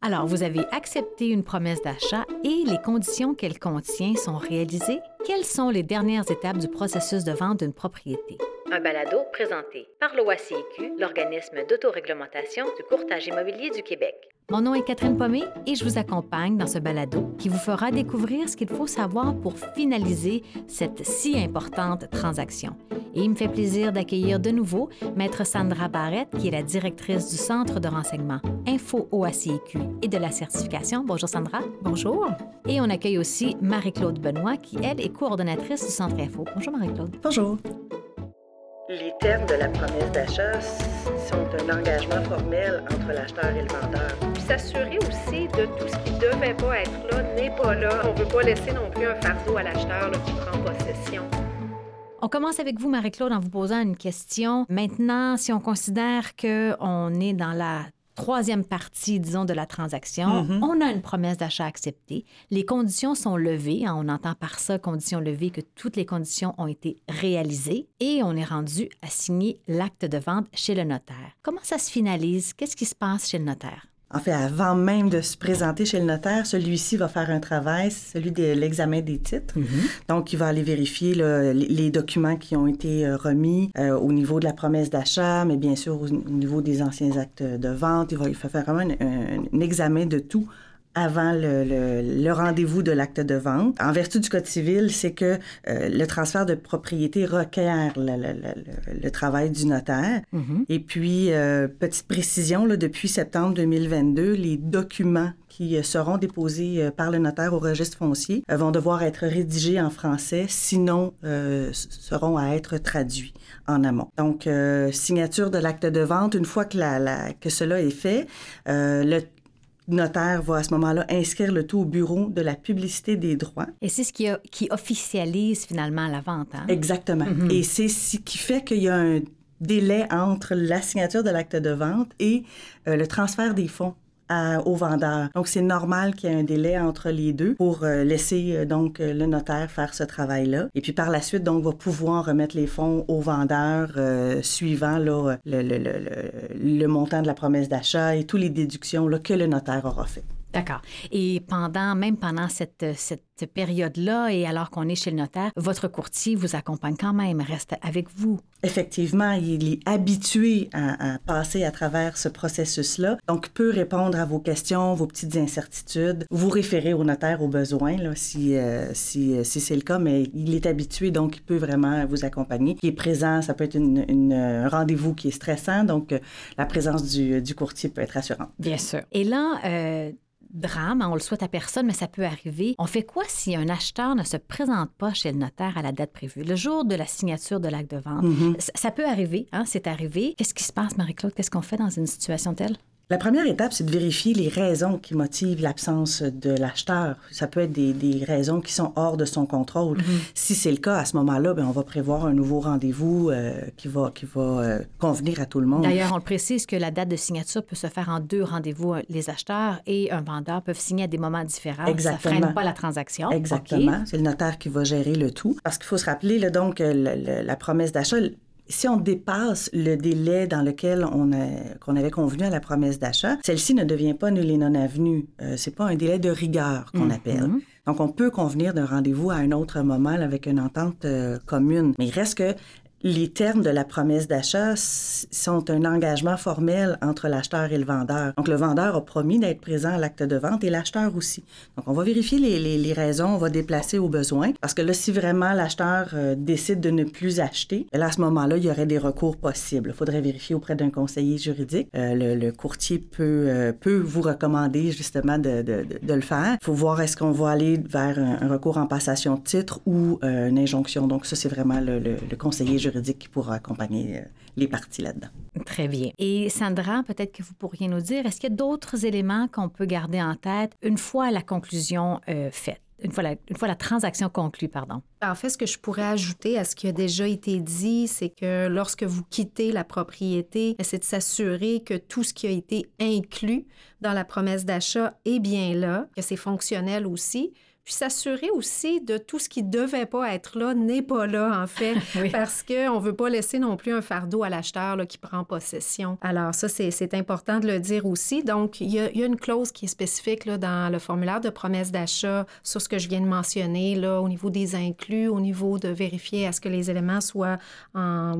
Alors, vous avez accepté une promesse d'achat et les conditions qu'elle contient sont réalisées. Quelles sont les dernières étapes du processus de vente d'une propriété? Un balado présenté par l'OACIQ, l'organisme d'autoréglementation du courtage immobilier du Québec. Mon nom est Catherine Pommé et je vous accompagne dans ce balado qui vous fera découvrir ce qu'il faut savoir pour finaliser cette si importante transaction. Et il me fait plaisir d'accueillir de nouveau Maître Sandra Barrette, qui est la directrice du Centre de renseignement Info OACIQ et de la certification. Bonjour Sandra. Bonjour. Et on accueille aussi Marie-Claude Benoît, qui, elle, est coordonnatrice du Centre Info. Bonjour Marie-Claude. Bonjour. Les termes de la promesse d'achat sont un engagement formel entre l'acheteur et le vendeur. Puis s'assurer aussi de tout ce qui ne devait pas être là n'est pas là. On ne veut pas laisser non plus un fardeau à l'acheteur qui prend possession. On commence avec vous, Marie-Claude, en vous posant une question. Maintenant, si on considère qu'on est dans la troisième partie, disons, de la transaction, Mhm. on a une promesse d'achat acceptée. Les conditions sont levées. hein, on entend par ça, conditions levées, que toutes les conditions ont été réalisées et on est rendu à signer l'acte de vente chez le notaire. Comment ça se finalise? Qu'est-ce qui se passe chez le notaire? En fait, avant même de se présenter chez le notaire, celui-ci va faire un travail, celui de l'examen des titres. Donc, il va aller vérifier là, les, documents qui ont été euh, remis euh, au niveau de la promesse d'achat, mais bien sûr au, au niveau des anciens actes de vente. Il va, il va faire vraiment un, un- un examen de tout avant le, le- le rendez-vous de l'acte de vente. En vertu du Code civil, c'est que euh, le transfert de propriété requiert le, le- le- le- travail du notaire. Et puis, euh, petite précision, là, depuis septembre 2022, les documents qui euh, seront déposés euh, par le notaire au registre foncier euh, vont devoir être rédigés en français, sinon euh, seront à être traduits en amont. Donc, euh, signature de l'acte de vente, une fois que, la, la- que cela est fait, euh, le notaire va à ce moment-là inscrire le tout au bureau de la publicité des droits. Et c'est ce qui, a- qui officialise finalement la vente. Hein? Exactement. Et c'est ce qui fait qu'il y a un délai entre la signature de l'acte de vente et euh, le transfert des fonds au vendeur. Donc, c'est normal qu'il y ait un délai entre les deux pour euh, laisser euh, donc euh, le notaire faire ce travail-là. Et puis par la suite, donc, va pouvoir remettre les fonds au vendeur euh, suivant là, le, le- le- le- le montant de la promesse d'achat et toutes les déductions là, que le notaire aura fait. D'accord. Et pendant, même pendant cette, cette période-là, et alors qu'on est chez le notaire, votre courtier vous accompagne quand même, reste avec vous? Effectivement, il est habitué à, à passer à travers ce processus-là, donc peut répondre à vos questions, vos petites incertitudes, vous référer au notaire au besoin, là, si, euh, si, euh, si c'est le cas, mais il est habitué, donc il peut vraiment vous accompagner. Il est présent, ça peut être une, une- un rendez-vous qui est stressant, donc euh, la présence du, du courtier peut être rassurante. Bien sûr. Et là, euh, drame, hein, on le souhaite à personne, mais ça peut arriver. On fait quoi si un acheteur ne se présente pas chez le notaire à la date prévue, le jour de la signature de l'acte de vente? Ça, ça peut arriver, hein, c'est arrivé. Qu'est-ce qui se passe, Marie-Claude? Qu'est-ce qu'on fait dans une situation telle? La première étape, c'est de vérifier les raisons qui motivent l'absence de l'acheteur. Ça peut être des, des raisons qui sont hors de son contrôle. Si c'est le cas, à ce moment-là, ben, on va prévoir un nouveau rendez-vous euh, qui va, qui va euh, convenir à tout le monde. D'ailleurs, on le précise que la date de signature peut se faire en deux rendez-vous. Les acheteurs et un vendeur peuvent signer à des moments différents. Exactement. Ça freine pas la transaction. Exactement. C'est le notaire qui va gérer le tout. Parce qu'il faut se rappeler, là, donc, euh, le- le- la promesse d'achat, si on dépasse le délai dans lequel on qu'on avait convenu à la promesse d'achat, celle-ci ne devient pas nulle et non avenue. Euh, c'est pas un délai de rigueur qu'on appelle. Donc, on peut convenir d'un rendez-vous à un autre moment là, avec une entente euh, commune. Mais il reste que les termes de la promesse d'achat sont un engagement formel entre l'acheteur et le vendeur. Donc, le vendeur a promis d'être présent à l'acte de vente et l'acheteur aussi. Donc, on va vérifier les, les- raisons, on va déplacer au besoin. Parce que là, si vraiment l'acheteur euh, décide de ne plus acheter, là, à ce moment-là, il y aurait des recours possibles. Il faudrait vérifier auprès d'un conseiller juridique. Euh, le, courtier peut, euh, peut vous recommander justement de, de- de- le faire. Il faut voir est-ce qu'on va aller vers un, recours en passation de titre ou une injonction. Donc, ça, c'est vraiment le- le conseiller juridique qui pourra accompagner euh, les parties là-dedans. Très bien. Et Sandra, peut-être que vous pourriez nous dire, est-ce qu'il y a d'autres éléments qu'on peut garder en tête une fois la conclusion euh, faite? Une fois, la, une fois la transaction conclue, pardon. En fait, ce que je pourrais ajouter à ce qui a déjà été dit, c'est que lorsque vous quittez la propriété, c'est de s'assurer que tout ce qui a été inclus dans la promesse d'achat est bien là, que c'est fonctionnel aussi, puis s'assurer aussi de tout ce qui devait pas être là n'est pas là, en fait, parce qu'on ne veut pas laisser non plus un fardeau à l'acheteur qui prend possession. Alors ça, c'est important de le dire aussi. Donc, il y, a, une clause qui est spécifique là, dans le formulaire de promesse d'achat sur ce que je viens de mentionner, là, au niveau des inclus, au niveau de vérifier à ce que les éléments soient en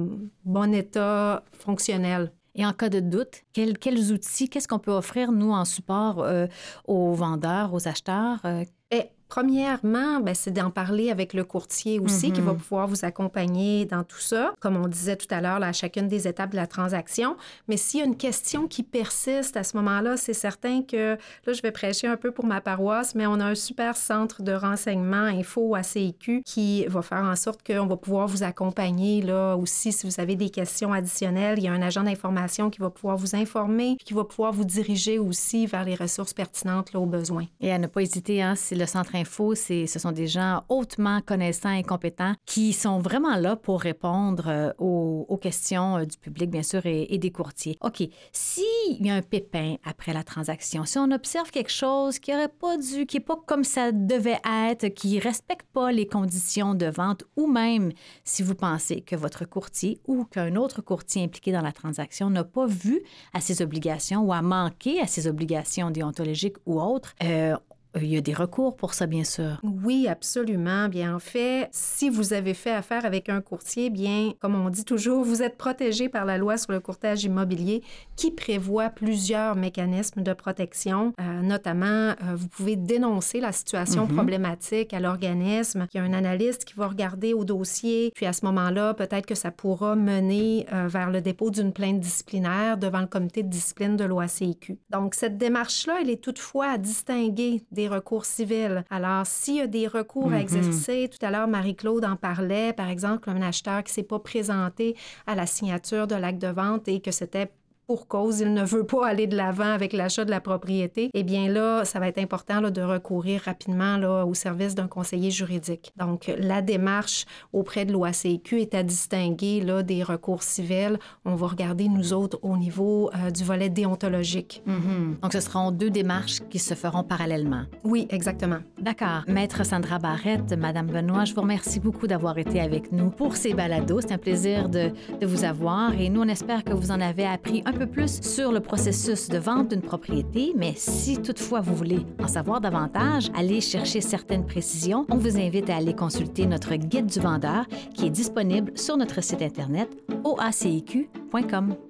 bon état fonctionnel. Et en cas de doute, quels, outils, qu'est-ce qu'on peut offrir, nous, en support euh, aux vendeurs, aux acheteurs? Euh? Eh, Premièrement, ben, c'est d'en parler avec le courtier aussi qui va mhm. pouvoir vous accompagner dans tout ça, comme on disait tout à l'heure, à chacune des étapes de la transaction. Mais s'il y a une question qui persiste à ce moment-là, c'est certain que, là, je vais prêcher un peu pour ma paroisse, mais on a un super centre de renseignement info à CIQ qui va faire en sorte qu'on va pouvoir vous accompagner là aussi si vous avez des questions additionnelles. Il y a un agent d'information qui va pouvoir vous informer, qui va pouvoir vous diriger aussi vers les ressources pertinentes là, aux besoins. Et à ne pas hésiter, hein, si le centre Info, ce sont des gens hautement connaissants et compétents qui sont vraiment là pour répondre euh, aux, questions euh, du public, bien sûr, et, des courtiers. OK, s'il y a un pépin après la transaction, si on observe quelque chose qui n'aurait pas dû, qui n'est pas comme ça devait être, qui ne respecte pas les conditions de vente, ou même si vous pensez que votre courtier ou qu'un autre courtier impliqué dans la transaction n'a pas vu à ses obligations ou a manqué à ses obligations déontologiques ou autres, euh, il y a des recours pour ça, bien sûr. Oui, absolument. Bien, en fait, si vous avez fait affaire avec un courtier, bien, comme on dit toujours, vous êtes protégé par la loi sur le courtage immobilier qui prévoit plusieurs mécanismes de protection. Euh, notamment, euh, vous pouvez dénoncer la situation mhm. problématique à l'organisme. Il y a un analyste qui va regarder au dossier, puis à ce moment-là, peut-être que ça pourra mener vers le dépôt d'une plainte disciplinaire devant le comité de discipline de l'OACIQ. Donc, cette démarche-là, elle est toutefois à distinguer des recours civils. Alors, s'il y a des recours à mm-hmm. exercer, tout à l'heure, Marie-Claude en parlait, par exemple, un acheteur qui ne s'est pas présenté à la signature de l'acte de vente et que c'était pour cause, il ne veut pas aller de l'avant avec l'achat de la propriété, eh bien là, ça va être important là, de recourir rapidement là, au service d'un conseiller juridique. Donc, la démarche auprès de l'OACQ est à distinguer là, des recours civils. On va regarder, nous autres, au niveau euh, du volet déontologique. Mm-hmm. Donc, ce seront deux démarches qui se feront parallèlement. Oui, exactement. D'accord. Maître Sandra Barrette, Madame Benoît, je vous remercie beaucoup d'avoir été avec nous pour ces balados. C'est un plaisir de, de vous avoir et nous, on espère que vous en avez appris un peu plus sur le processus de vente d'une propriété, mais si toutefois vous voulez en savoir davantage, allez chercher certaines précisions. On vous invite à aller consulter notre guide du vendeur qui est disponible sur notre site internet oaciq.com.